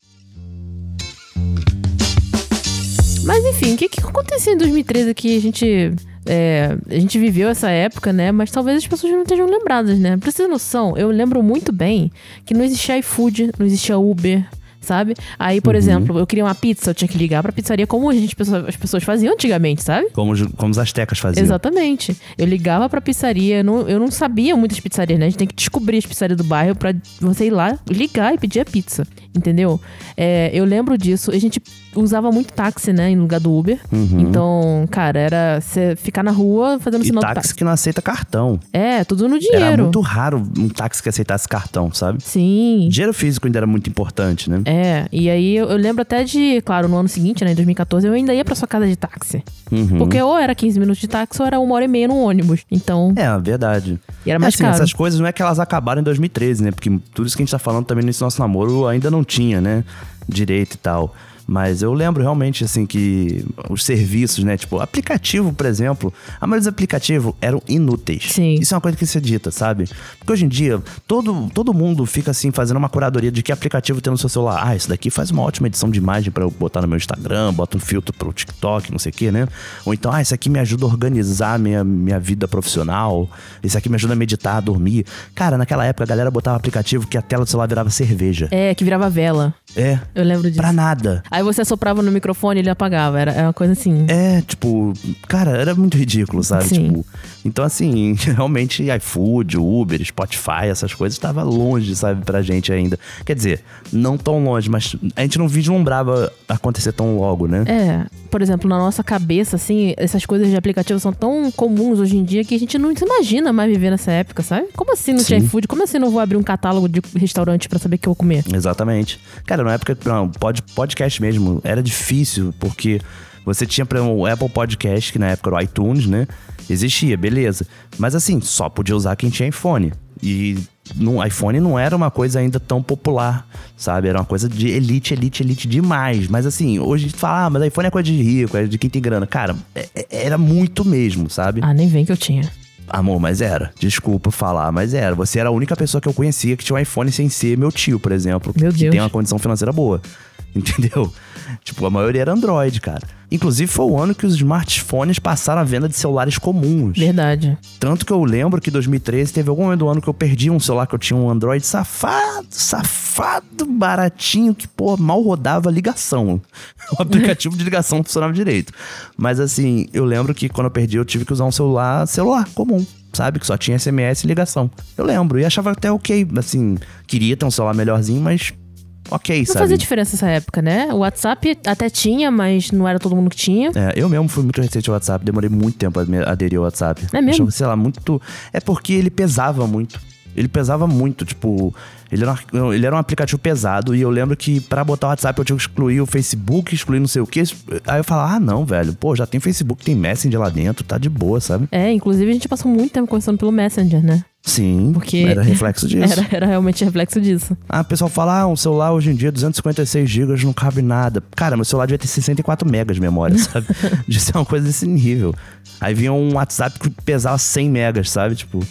Mas enfim, o que, que aconteceu em 2013 que a gente. é, a gente viveu essa época, né? Mas talvez as pessoas não estejam lembradas, né? Pra você ter noção, eu lembro muito bem que não existia iFood, não existia Uber. Sabe? Aí,
Uhum.
por exemplo, eu queria uma pizza, eu tinha que ligar pra pizzaria como a gente, as pessoas faziam antigamente, sabe?
Como, os- como os astecas faziam.
Exatamente. Eu ligava pra pizzaria, eu não, eu não sabia muitas pizzarias, né? A gente tem que descobrir as pizzarias do bairro pra você ir lá, ligar e pedir a pizza. Entendeu? É, eu lembro disso. A gente usava muito táxi, né, em lugar do Uber. Então, cara, era você ficar na rua fazendo
Uhum. E
sinal do
táxi
táxi.
que não aceita cartão.
É, tudo no
Era
dinheiro.
muito raro um táxi que aceitasse cartão, sabe?
Sim.
Dinheiro físico ainda era muito importante, né?
É, e aí eu, eu lembro até de, claro, no ano seguinte, né, em 2014, eu ainda ia pra sua casa de táxi.
Uhum.
Porque ou era 15 minutos de táxi ou era uma hora e meia no ônibus. Então,
É, verdade.
e era mais
assim,
caro.
essas coisas não é que elas acabaram em 2013, né? Porque tudo isso que a gente tá falando também nesse nosso namoro ainda não tinha, né? Direito e tal. Mas eu lembro realmente, assim, que os serviços, né? Tipo, aplicativo, por exemplo, a maioria dos aplicativos eram inúteis.
Sim.
Isso é uma coisa que se dita, sabe? Porque hoje em dia, todo, todo mundo fica, assim, fazendo uma curadoria de que aplicativo tem no seu celular. Ah, esse daqui faz uma ótima edição de imagem pra eu botar no meu Instagram, bota um filtro pro TikTok, não sei o quê, né? Ou então, ah, esse aqui me ajuda a organizar minha, minha vida profissional. Esse aqui me ajuda a meditar, a dormir. Cara, naquela época a galera botava aplicativo que a tela do celular virava cerveja.
É, que virava vela.
É.
Eu lembro disso.
Pra nada.
Aí você soprava no microfone e ele apagava. Era, era uma coisa assim.
É, tipo, cara, era muito ridículo, sabe?
Sim.
Tipo, então assim, realmente iFood, Uber, Spotify, essas coisas tava longe, sabe, pra gente ainda. Quer dizer, não tão longe, mas a gente não vislumbrava acontecer tão logo, né?
É, por exemplo, na nossa cabeça, assim, essas coisas de aplicativo são tão comuns hoje em dia que a gente não se imagina mais viver nessa época, sabe? Como assim não tinha iFood? Como assim não vou abrir um catálogo de restaurante pra saber o que eu vou comer?
Exatamente. Cara, na época, não, pod, podcast mesmo, era difícil, porque você tinha para o Apple Podcast, que na época era o iTunes, né? Existia, beleza. Mas assim, só podia usar quem tinha iPhone. E no iPhone não era uma coisa ainda tão popular, sabe? Era uma coisa de elite, elite, elite demais. Mas assim, hoje a gente fala, ah, mas iPhone é coisa de rico, é de quem tem grana. Cara, é- é- era muito mesmo, sabe?
Ah, nem vem que eu tinha.
Amor, mas era. Desculpa falar, mas era. Você era a única pessoa que eu conhecia que tinha um iPhone sem ser meu tio, por exemplo.
Meu
que
Deus.
tem uma condição financeira boa. Entendeu? Tipo, a maioria era Android, cara. Inclusive, foi o ano que os smartphones passaram a venda de celulares comuns.
Verdade.
Tanto que eu lembro que em 2013 teve algum momento do ano que eu perdi um celular que eu tinha um Android safado, safado, baratinho, que, pô, mal rodava ligação. O aplicativo de ligação não funcionava direito. Mas assim, eu lembro que quando eu perdi, eu tive que usar um celular, celular comum. Sabe? Que só tinha SMS e ligação. Eu lembro. E achava até ok. Assim, queria ter um celular melhorzinho, mas ok,
Não
sabe?
fazia diferença nessa época, né? O WhatsApp até tinha, mas não era todo mundo que tinha.
É, eu mesmo fui muito recente ao WhatsApp, demorei muito tempo a aderir ao WhatsApp.
É mesmo?
Achava, sei lá, muito. É porque ele pesava muito. Ele pesava muito, tipo. Ele era, um- ele era um aplicativo pesado e eu lembro que pra botar o WhatsApp eu tinha que excluir o Facebook, excluir não sei o quê. Aí eu falava, ah, não, velho, pô, já tem Facebook, tem Messenger lá dentro, tá de boa, sabe?
É, inclusive a gente passou muito tempo conversando pelo Messenger, né?
Sim,
Porque
era reflexo disso.
Era, era realmente reflexo disso.
Ah, o pessoal fala, ah, um celular hoje em dia, 256 GB, não cabe nada. Cara, meu celular devia ter 64 megas de memória, sabe? Devia ser uma coisa desse nível. Aí vinha um WhatsApp que pesava 100 megas, sabe? Tipo,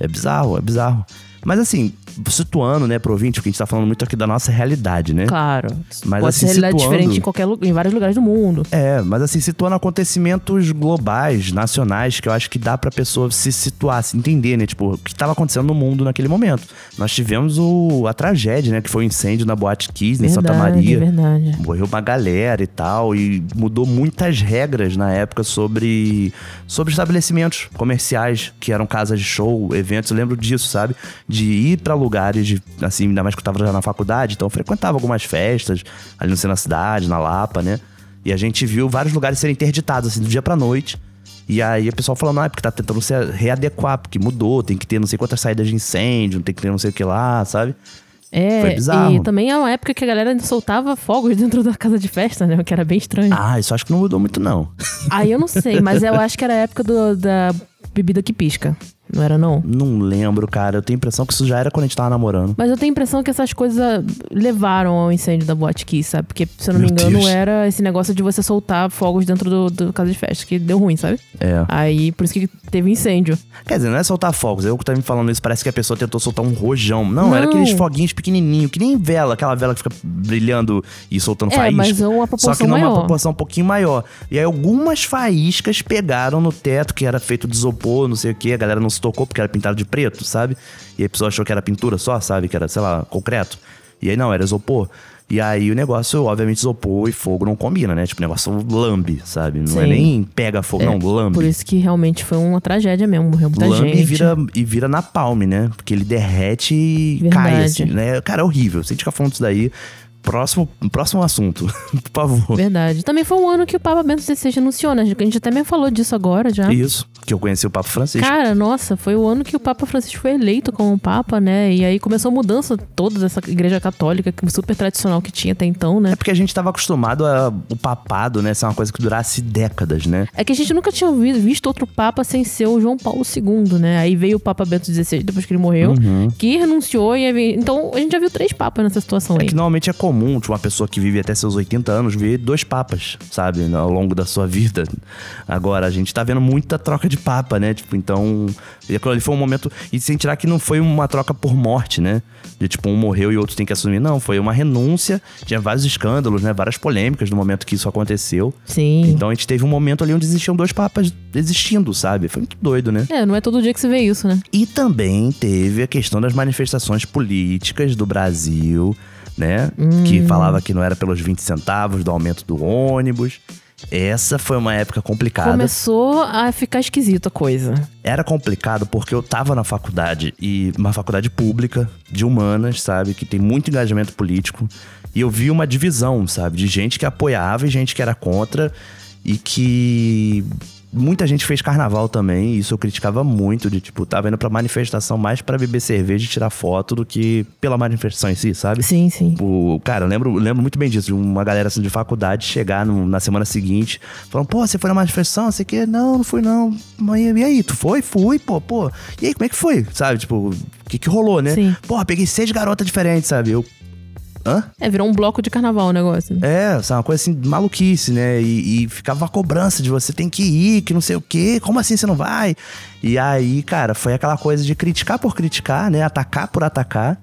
é bizarro, é bizarro. Mas assim, situando, né, pro ouvinte, porque a gente tá falando muito aqui da nossa realidade, né?
Claro.
Mas,
Pode
assim,
ser realidade
situando-
diferente em, qualquer, em vários lugares do mundo.
É, mas assim, situando acontecimentos globais, nacionais, que eu acho que dá pra pessoa se situar, se entender, né? Tipo, o que tava acontecendo no mundo naquele momento. Nós tivemos o, a tragédia, né? Que foi o incêndio na Boate Kiss, em Santa Maria.
verdade.
Morreu uma galera e tal, e mudou muitas regras na época sobre, sobre estabelecimentos comerciais, que eram casas de show, eventos. Eu lembro disso, sabe? De ir pra lugares, de, assim, ainda mais que eu tava já na faculdade, então eu frequentava algumas festas ali no centro da cidade, na Lapa, né? E a gente viu vários lugares serem interditados, assim, do dia pra noite. E aí o pessoal falando, ah, é porque tá tentando se readequar, porque mudou, tem que ter não sei quantas saídas de incêndio, tem que ter não sei o que lá, sabe?
É,
Foi bizarro.
e também é uma época que a galera soltava fogos dentro da casa de festa, né? O que era bem estranho.
Ah, isso acho que não mudou muito, não.
Aí eu não sei, mas eu acho que era a época do- da bebida que pisca. Não era, não?
Não lembro, cara. Eu tenho a impressão que isso já era quando a gente tava namorando.
Mas eu tenho a impressão que essas coisas levaram ao incêndio da Boate Kiss, sabe? Porque, se eu não me
Meu
engano,
Deus.
era esse negócio de você soltar fogos dentro do, do casa de festa, que deu ruim, sabe?
É.
Aí, por isso que teve incêndio.
Quer dizer, não é soltar fogos. Eu que tá me falando isso, parece que a pessoa tentou soltar um rojão. Não, era
Não.
aqueles foguinhos pequenininhos, que nem vela, aquela vela que fica brilhando e soltando
É,
faísca.
mas é uma
Só que
proporção
numa
maior.
proporção um pouquinho maior. E aí algumas faíscas pegaram no teto, que era feito de isopor, não sei o que. A galera não se tocou porque era pintado de preto, sabe? E aí a pessoa achou que era pintura só, sabe? Que era, sei lá, concreto. E aí não, era isopor. E aí o negócio, obviamente, isopor e fogo não combina, né? Tipo, o negócio lambe, sabe? Não é
Sim.
nem pega fogo, não, lambe.
Por isso que realmente foi uma tragédia mesmo, morreu muita
Lambe
gente.
e vira, e vira na palme, né? Porque ele derrete e
Verdade.
cai, assim, né? Cara, é horrível. Se a gente ficar falando disso daí, Próximo, próximo assunto, por favor.
Verdade. Também foi um ano que o Papa Bento XVI anunciou, né? A gente até me falou disso agora já.
Isso, que eu conheci o Papa Francisco.
Cara, nossa, foi o ano que o Papa Francisco foi eleito como Papa, né? E aí começou a mudança toda dessa igreja católica, super tradicional que tinha até então, né?
É porque a gente tava acostumado a o papado, né, ser uma coisa que durasse décadas, né?
É que a gente nunca tinha vi- visto outro Papa sem ser o João Paulo II, né? Aí veio o Papa Bento XVI, depois que ele morreu,
Uhum.
que renunciou e. Então a gente já viu três papas nessa situação
É
aí.
que normalmente é comum, tipo, uma pessoa que vive até seus 80 anos ver dois papas, sabe, ao longo da sua vida. Agora, a gente tá vendo muita troca de papa, né? Tipo, então. E aquilo ali foi um momento. E sem tirar que não foi uma troca por morte, né? De tipo, um morreu e outro tem que assumir. Não, foi uma renúncia. Tinha vários escândalos, né? Várias polêmicas no momento que isso aconteceu.
Sim.
Então a gente teve um momento ali onde existiam dois papas existindo, sabe? Foi muito doido, né?
É, não é todo dia que se vê isso, né?
E também teve a questão das manifestações políticas do Brasil, né? Que falava que não era pelos 20 centavos do aumento do ônibus. Essa foi uma época complicada.
Começou a ficar esquisita a coisa.
Era complicado porque eu tava na faculdade, e uma faculdade pública de humanas, sabe? Que tem muito engajamento político. E eu vi uma divisão, sabe? De gente que apoiava e gente que era contra. E que muita gente fez carnaval também. E isso eu criticava muito. De tipo, tava indo pra manifestação mais pra beber cerveja e tirar foto do que pela manifestação em si, sabe?
Sim, sim.
O, cara, eu lembro, lembro muito bem disso, de uma galera assim, de faculdade chegar no- na semana seguinte, falando, pô, você foi na manifestação? Você que Não, não fui não. Mas e aí, tu foi? Fui, pô, pô. E aí, como é que foi? Sabe, tipo, o que que rolou, né?
Sim.
Porra, peguei seis garotas diferentes, sabe? Eu. Hã?
É, virou um bloco de carnaval o negócio.
É, sabe, uma coisa assim, maluquice, né? E, e ficava uma cobrança de você tem que ir, que não sei o quê, como assim você não vai? E aí, cara, foi aquela coisa de criticar por criticar, né? Atacar por atacar.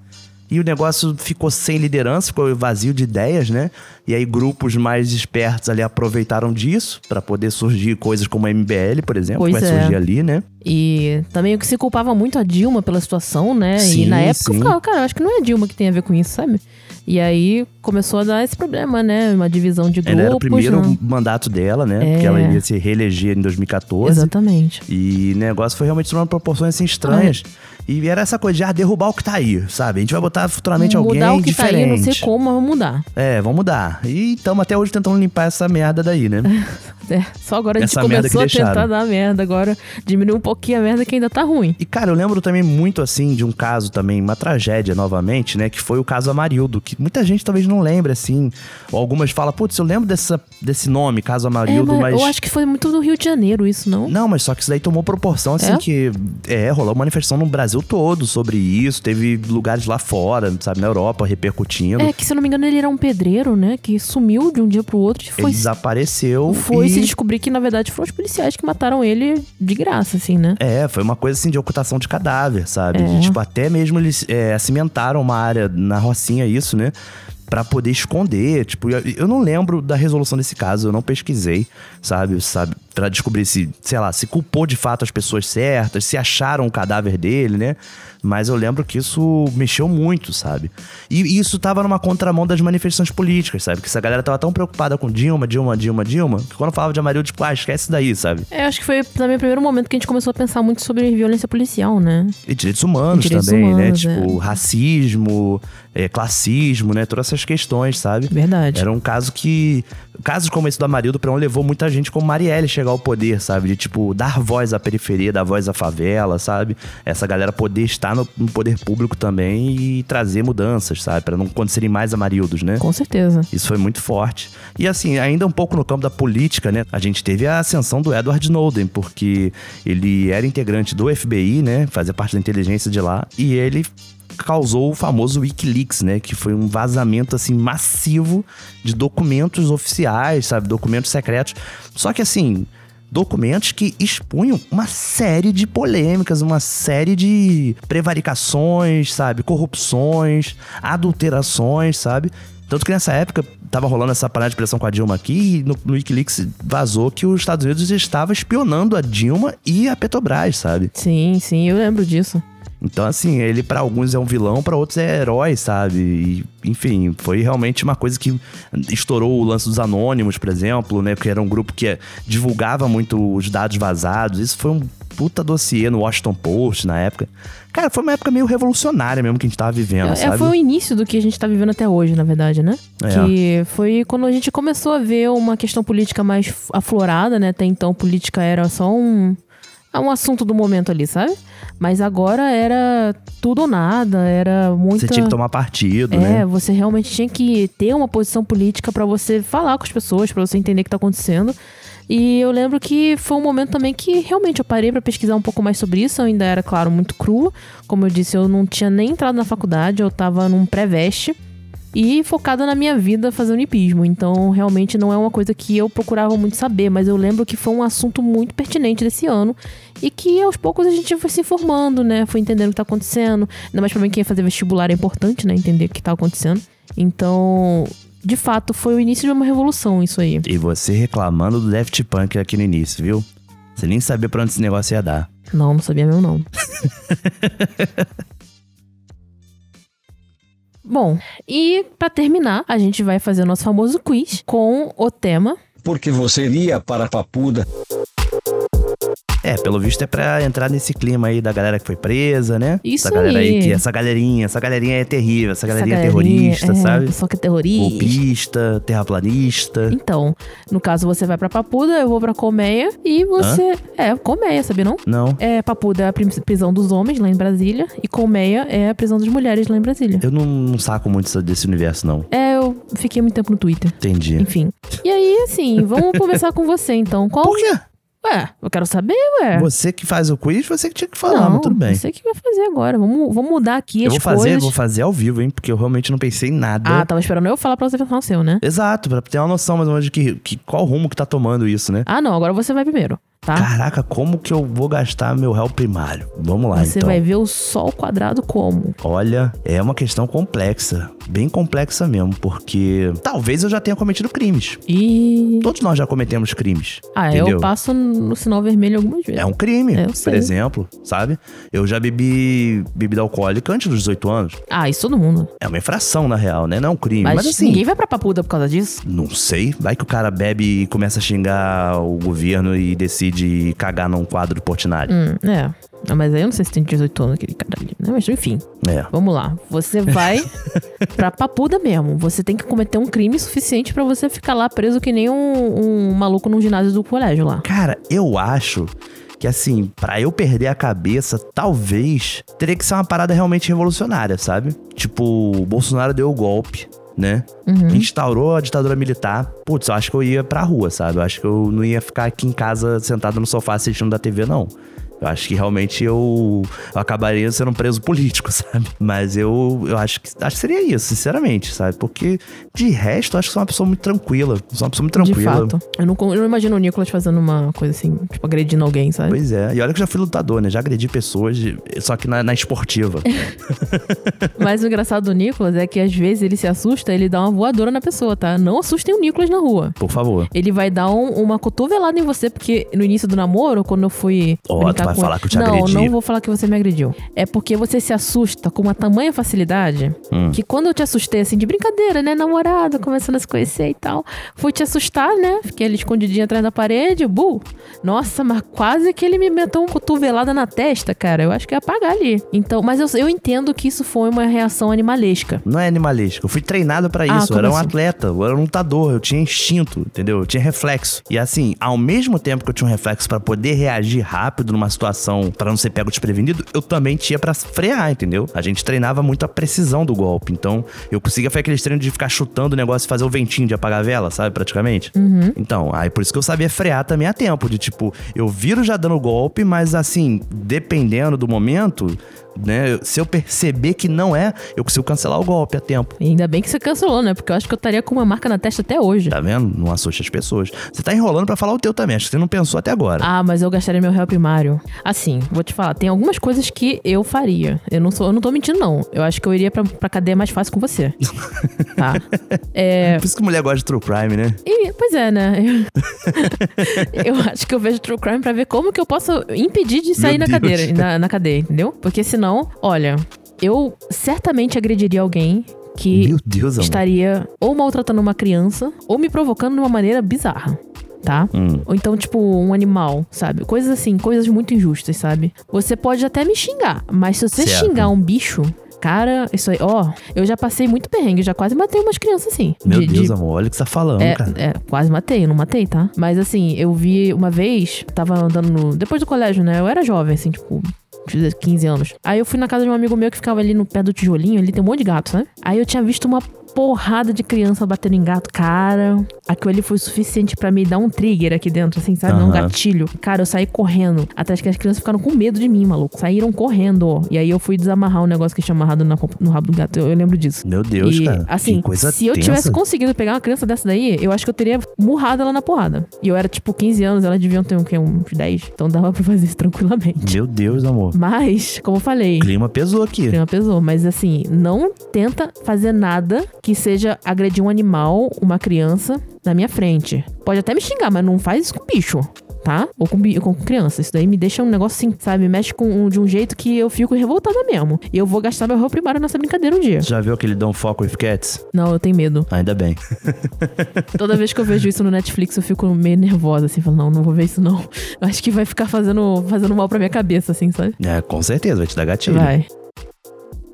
E o negócio ficou sem liderança, ficou vazio de ideias, né? E aí grupos mais espertos ali aproveitaram disso pra poder surgir coisas como a MBL, por exemplo,
Pois
que vai
é.
surgir ali, né?
E também o que se culpava muito a Dilma pela situação, né? e
Sim,
na época eu
sim.
ficava, cara, acho que não é a Dilma que tem a ver com isso, sabe? E aí começou a dar esse problema, né? Uma divisão de grupos.
Ainda era o primeiro
né?
mandato dela, né?
É.
Porque ela ia se reeleger em 2014.
Exatamente.
E o negócio foi realmente tomando proporções assim estranhas. E era essa coisa de ah, derrubar o que tá aí, sabe? A gente vai botar futuramente alguém
mudar o que
diferente.
tá aí, não sei como, mas vamos mudar.
É, vamos mudar. E estamos até hoje tentando limpar essa merda daí, né?
É, só agora a gente
Essa
começou a tentar dar merda. Agora diminuir um pouquinho a merda que ainda tá ruim.
E, cara, eu lembro também muito, assim, de um caso também, uma tragédia novamente, né? Que foi o caso Amarildo, que muita gente talvez não lembre, assim. Ou algumas falam, putz, eu lembro dessa, desse nome, caso
É,
Amarildo,
mas,
mas...
eu acho que foi muito do Rio de Janeiro isso, não?
Não, mas só que isso daí tomou proporção, assim,
É?
que... É, rolou uma manifestação no Brasil todo sobre isso. Teve lugares lá fora, sabe? Na Europa, repercutindo.
É que, se eu não me engano, ele era um pedreiro, né? Que sumiu de um dia pro outro e
Ele
foi,
desapareceu
foi
e...
se descobrir que, na verdade, foram os policiais que mataram ele de graça, assim, né?
É, foi uma coisa assim de ocultação de cadáver, sabe?
É.
De, tipo, até mesmo eles é, cimentaram uma área na Rocinha, isso, né? Pra poder esconder. Tipo, eu não lembro da resolução desse caso, eu não pesquisei, sabe? sabe? Pra descobrir se, sei lá, se culpou de fato as pessoas certas, se acharam o cadáver dele, né? Mas eu lembro que isso mexeu muito, sabe? E isso tava numa contramão das manifestações políticas, sabe? Que essa galera tava tão preocupada com Dilma, Dilma, Dilma, Dilma, que quando falava de Amarildo, tipo, ah, esquece daí, sabe?
É, acho que foi também o primeiro momento que a gente começou a pensar muito sobre violência policial, né?
E direitos humanos
Direitos
também, né?
humanos,
Tipo, racismo, é, classismo, né? Todas essas questões, sabe?
Verdade.
Era um caso que. Casos como esse do Amarildo Peron levou muita gente como Marielle chegar ao poder, sabe? De, tipo, dar voz à periferia, dar voz à favela, sabe? Essa galera poder estar no, no poder público também e trazer mudanças, sabe? Pra não acontecerem mais Amarildos, né?
Com certeza.
Isso foi muito forte. E assim, ainda um pouco no campo da política, né? A gente teve a ascensão do Edward Snowden, porque ele era integrante do FBI, né? Fazia parte da inteligência de lá. E ele causou o famoso Wikileaks, né? Que foi um vazamento, assim, massivo de documentos oficiais, sabe? Documentos secretos. Só que, assim... Documentos que expunham uma série de polêmicas, uma série de prevaricações, sabe? Corrupções, adulterações, sabe? Tanto que nessa época tava rolando essa panela de pressão com a Dilma aqui e no, no Wikileaks vazou que os Estados Unidos estava espionando a Dilma e a Petrobras, sabe?
Sim, sim, eu lembro disso.
Então, assim, ele para alguns é um vilão, para outros é herói, sabe? E, enfim, foi realmente uma coisa que estourou o lance dos anônimos, por exemplo, né? Que era um grupo que divulgava muito os dados vazados. Isso foi um puta dossiê no Washington Post na época. Cara, foi uma época meio revolucionária mesmo que a gente tava vivendo,
É,
sabe?
foi o início do que a gente tá vivendo até hoje, na verdade, né?
É.
Que foi quando a gente começou a ver uma questão política mais aflorada, né? Até então, política era só um, um assunto do momento ali, sabe? Mas agora era tudo ou nada, era muita...
Você tinha que tomar partido,
É,
né?
você realmente tinha que ter uma posição política pra você falar com as pessoas, pra você entender o que tá acontecendo. E eu lembro que foi um momento também que realmente eu parei pra pesquisar um pouco mais sobre isso. Eu ainda era, claro, muito crua. Como eu disse, eu não tinha nem entrado na faculdade, eu tava num pré-veste e focada na minha vida fazendo hipismo. Então, realmente não é uma coisa que eu procurava muito saber, mas eu lembro que foi um assunto muito pertinente desse ano e que aos poucos a gente foi se informando, né? Foi entendendo o que tá acontecendo. Ainda mais pra mim, quem ia fazer vestibular é importante, né? Entender o que tá acontecendo. Então, de fato, foi o início de uma revolução isso aí.
E você reclamando do Daft Punk aqui no início, viu? Você nem sabia pra onde esse negócio ia dar.
Não, não sabia mesmo não. Bom, e pra terminar, a gente vai fazer o nosso famoso quiz com o tema
Porque você iria para a Papuda.
É, pelo visto é pra entrar nesse clima aí da galera que foi presa, né?
Isso
essa galera aí.
aí.
que essa galerinha, essa galerinha é terrível, essa galerinha,
essa
é terrorista,
é,
sabe?
Pessoal que é terrorista.
Golpista, terraplanista.
Então, no caso você vai pra Papuda, eu vou pra Colmeia e você. É, Colmeia, sabia não?
Não,
É, Papuda é a prisão dos homens lá em Brasília e Colmeia é a prisão das mulheres lá em Brasília.
eu não, não saco muito desse universo, não.
É, eu fiquei muito tempo no Twitter.
Entendi.
Enfim. E aí, assim, vamos começar com você então. Qual.
Por quê?
Ué, eu quero saber, ué.
Você que faz o quiz, você que tinha que falar,
não,
mas tudo bem.
Você que vai fazer agora. Vamos, vamos mudar aqui
Eu
as
vou fazer,
coisas.
vou fazer ao vivo, hein? Porque eu realmente não pensei em nada.
Ah, tava esperando eu falar pra você pensar no seu, né?
Exato, pra ter uma noção mais ou menos de que, que, qual rumo que tá tomando isso, né?
Ah, não, agora você vai primeiro, tá?
Caraca, como que eu vou gastar meu réu primário? Vamos lá,
você
então.
vai ver o sol quadrado como?
Olha, é uma questão complexa. Bem complexa mesmo, porque talvez eu já tenha cometido crimes.
E.
Todos nós já cometemos crimes.
Ah,
entendeu?
eu passo no sinal vermelho algumas vezes.
É um crime,
Eu
por exemplo, sabe? Eu já bebi bebida alcoólica antes dos 18 anos.
Ah, isso todo mundo.
É uma infração, na real, né? Não é um crime.
Mas,
Mas, assim,
ninguém vai pra papuda por causa disso.
não sei. Vai que o cara bebe e começa a xingar o governo e decide cagar num quadro do Portinari.
Hum, é. Ah, Mas aí eu não sei se tem 18 anos aquele cara ali, né? Mas enfim,
É.
vamos lá. Você vai pra papuda mesmo. Você tem que cometer um crime suficiente pra você ficar lá preso que nem um, um maluco num ginásio do colégio lá.
Cara, eu acho que assim, pra eu perder a cabeça, talvez teria que ser uma parada realmente revolucionária, sabe? Tipo, o Bolsonaro deu o golpe, né?
Uhum.
Instaurou a ditadura militar. Putz, eu acho que eu ia pra rua, sabe? Eu acho que eu não ia ficar aqui em casa sentado no sofá assistindo da TV, não. Eu acho que realmente eu, eu acabaria sendo um preso político, sabe? Mas eu, eu acho, que, acho que seria isso, sinceramente, sabe? Porque de resto, eu acho que sou uma pessoa muito tranquila. Sou uma pessoa muito tranquila.
De fato. Eu não, eu não imagino o Nicolas fazendo uma coisa assim, tipo, agredindo alguém, sabe?
Pois é, e olha que eu já fui lutador, né? Já agredi pessoas, só que na, na esportiva.
Mas o engraçado do Nicolas é que às vezes ele se assusta, ele dá uma voadora na pessoa, tá? Não assustem o Nicolas na rua.
Por favor.
Ele vai dar um- uma cotovelada em você, porque no início do namoro, quando eu fui.
Ó, tu vai
com
falar que eu te
não,
agredi.
Não, vou falar que você me agrediu. É porque você se assusta com uma tamanha facilidade
Hum.
que quando eu te assustei, assim, de brincadeira, né? Namorada, começando a se conhecer e tal. Fui te assustar, né? Fiquei ali escondidinha atrás da parede, bu! Nossa, mas quase que ele me meteu uma cotovelada na testa, cara. Eu acho que ia apagar ali. Então, mas eu, eu entendo que isso foi uma reação animalesca.
Não é animalístico, eu fui treinado pra
Ah,
isso. eu
como
era um
assim?
atleta, eu era um lutador, eu tinha instinto, entendeu? Eu tinha reflexo. E assim, ao mesmo tempo que eu tinha um reflexo pra poder reagir rápido numa situação pra não ser pego desprevenido, eu também tinha pra frear, entendeu? A gente treinava muito a precisão do golpe. Então, eu conseguia fazer aqueles treinos de ficar chutando o negócio e fazer o ventinho de apagar a vela, sabe? Praticamente.
Uhum.
Então, aí por isso que eu sabia frear também a tempo. De tipo, eu viro já dando golpe, mas assim, dependendo do momento, né? Se eu perceber que não é, eu consigo cancelar o golpe a tempo.
E ainda bem que você cancelou, né? Porque eu acho que eu estaria com uma marca na testa até hoje.
Tá vendo? Não assuste as pessoas. Você tá enrolando pra falar o teu também. Acho que você não pensou até agora.
Ah, mas eu gastaria meu réu primário Assim, vou te falar, tem algumas coisas que eu faria. Eu não, sou, eu não tô mentindo, não. Eu acho que eu iria pra, pra cadeia mais fácil com você. tá? É,
Por isso que mulher gosta de true crime, né?
e, pois é, né? Eu, acho que eu vejo True Crime pra ver como que eu posso impedir de sair na cadeira, na, na cadeia, entendeu? Porque senão, olha, eu certamente agrediria alguém que
Deus, amor.
estaria ou maltratando uma criança ou me provocando de uma maneira bizarra. Tá?
Hum.
Ou então, tipo, um animal, sabe? Coisas assim, coisas muito injustas, sabe? Você pode até me xingar, mas se você
Certo.
xingar um bicho, cara, isso aí, ó, eu já passei muito perrengue, já quase matei umas crianças assim.
Meu
de-
Deus,
de-
amor, olha o que você tá falando,
é,
cara.
é, quase matei, eu não matei, tá? Mas assim, eu vi uma vez, tava andando no. Depois do colégio, né? Eu era jovem, assim, tipo. 15 anos. Aí eu fui na casa de um amigo meu que ficava ali no pé do tijolinho, ali tem um monte de gato, sabe? Aí eu tinha visto uma porrada de criança batendo em gato. Cara, aquilo ali foi o suficiente pra me dar um trigger aqui dentro, assim, sabe? Um
Aham.
gatilho. Cara, eu saí correndo. Até que as crianças ficaram com medo de mim, maluco. Saíram correndo. E aí eu fui desamarrar o negócio que tinha amarrado na- no rabo do gato. Eu, eu lembro disso.
Meu Deus,
E,
cara.
Assim,
que
se eu
tensa.
tivesse conseguido pegar uma criança dessa daí, eu acho que eu teria murrado ela na porrada. E eu era tipo 15 anos, elas deviam ter o quê? uns 10. Então dava pra fazer isso tranquilamente.
Meu Deus, amor.
Mas, como eu falei,
O clima pesou aqui.
o clima pesou. Mas assim, não tenta fazer nada que seja agredir um animal, uma criança, na minha frente. Pode até me xingar, mas não faz isso com bicho. Tá? Ou com, com criança. Isso daí me deixa um negócio assim, sabe? Mexe com, de um jeito que eu fico revoltada mesmo. E eu vou gastar meu réu primário nessa brincadeira um dia.
Já viu aquele Don't Fuck With Cats?
Não, eu tenho medo.
Ainda bem.
Toda vez que eu vejo isso no Netflix, eu fico meio nervosa, assim, falando, não, não vou ver isso não. Eu acho que vai ficar fazendo, fazendo mal pra minha cabeça, assim, sabe?
É, com certeza, vai te dar gatilho.
Vai.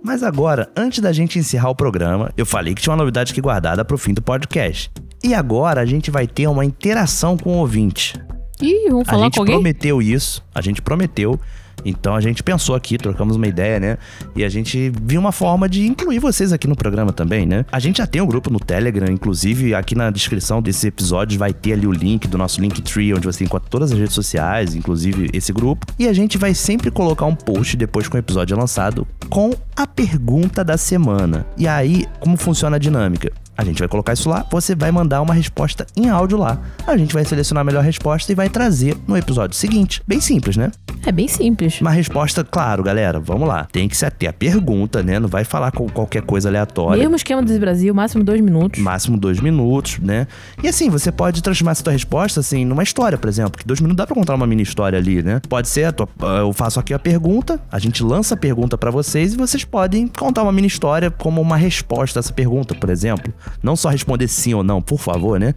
Mas agora, antes da gente encerrar o programa, eu falei que tinha uma novidade aqui guardada pro fim do podcast. E agora a gente vai ter uma interação com o ouvinte.
Ih, vamos
A
falar
gente
com alguém?
prometeu isso, a gente prometeu. Então a gente pensou aqui, trocamos uma ideia, né? E a gente viu uma forma de incluir vocês aqui no programa também, né? A gente já tem um grupo no Telegram, inclusive aqui na descrição desse episódio vai ter ali o link do nosso Linktree, onde você encontra todas as redes sociais, inclusive esse grupo. E a gente vai sempre colocar um post depois que o episódio é lançado com a pergunta da semana. E aí, como funciona a dinâmica? A gente vai colocar isso lá, você vai mandar uma resposta em áudio lá. A gente vai selecionar a melhor resposta e vai trazer no episódio seguinte. Bem simples, né?
É bem simples.
Uma resposta, claro, galera, vamos lá. Tem que se ater a pergunta, né? Não vai falar com qualquer coisa aleatória.
Mesmo esquema desse Brasil, máximo dois minutos.
Máximo dois minutos, né? E assim, você pode transformar essa tua resposta, assim, numa história, por exemplo. Que dois minutos dá pra contar uma mini história ali, né? Pode ser, a tua- eu faço aqui a pergunta, a gente lança a pergunta pra vocês e vocês podem contar uma mini história como uma resposta a essa pergunta, por exemplo. Não só responder sim ou não, por favor, né?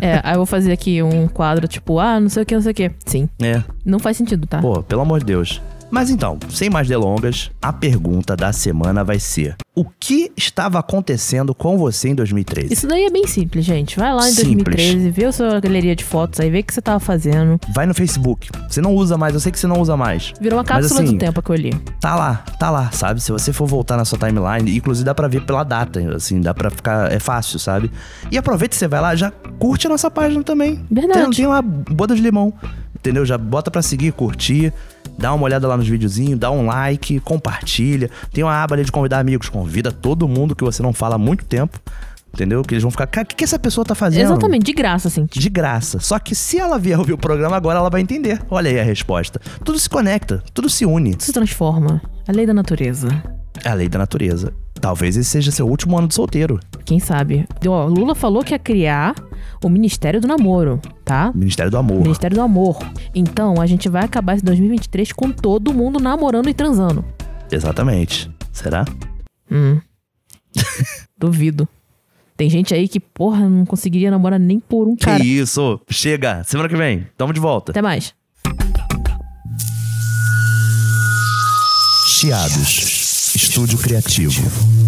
É, aí eu vou fazer aqui um quadro, tipo, ah, não sei o que, não sei o que. Sim.
É.
Não faz sentido, tá?
Pô, pelo amor de Deus. Mas então, sem mais delongas, a pergunta da semana vai ser: O que estava acontecendo com você em 2013?
Isso daí é bem simples, gente. Vai lá em
Simples.
2013, vê a sua galeria de fotos aí, vê o que você tava fazendo.
Vai no Facebook. Você não usa mais, eu sei que você não usa mais.
Virou uma cápsula
assim,
do tempo que eu li.
Tá lá, tá lá, sabe? Se você for voltar na sua timeline, inclusive dá pra ver pela data, assim, dá pra ficar. É fácil, sabe? E aproveita que você vai lá, já curte a nossa página também.
Verdade.
Tem, tem lá, boda de limão. Entendeu? Já bota pra seguir, curtir. Dá uma olhada lá nos videozinhos, dá um like, compartilha. Tem uma aba ali de convidar amigos. Convida todo mundo que você não fala há muito tempo. Entendeu? Que eles vão ficar, cara, o que, que essa pessoa tá fazendo?
Exatamente, de graça, assim.
De graça. Só que se ela vier ouvir o programa agora, ela vai entender. Olha aí a resposta. Tudo se conecta, tudo se une.
Tudo se transforma. A lei da natureza.
É a lei da natureza. Talvez esse seja seu último ano de solteiro.
Quem sabe? Ó, Lula falou que ia criar o Ministério do Namoro, tá?
Ministério do Amor.
Ministério do Amor. Então, a gente vai acabar esse 2023 com todo mundo namorando e transando.
Exatamente. Será?
Hum. Duvido. Tem gente aí que, porra, não conseguiria namorar nem por um cara.
Que isso? Chega. Semana que vem. Tamo de volta.
Até mais.
Chiados. Estúdio Criativo.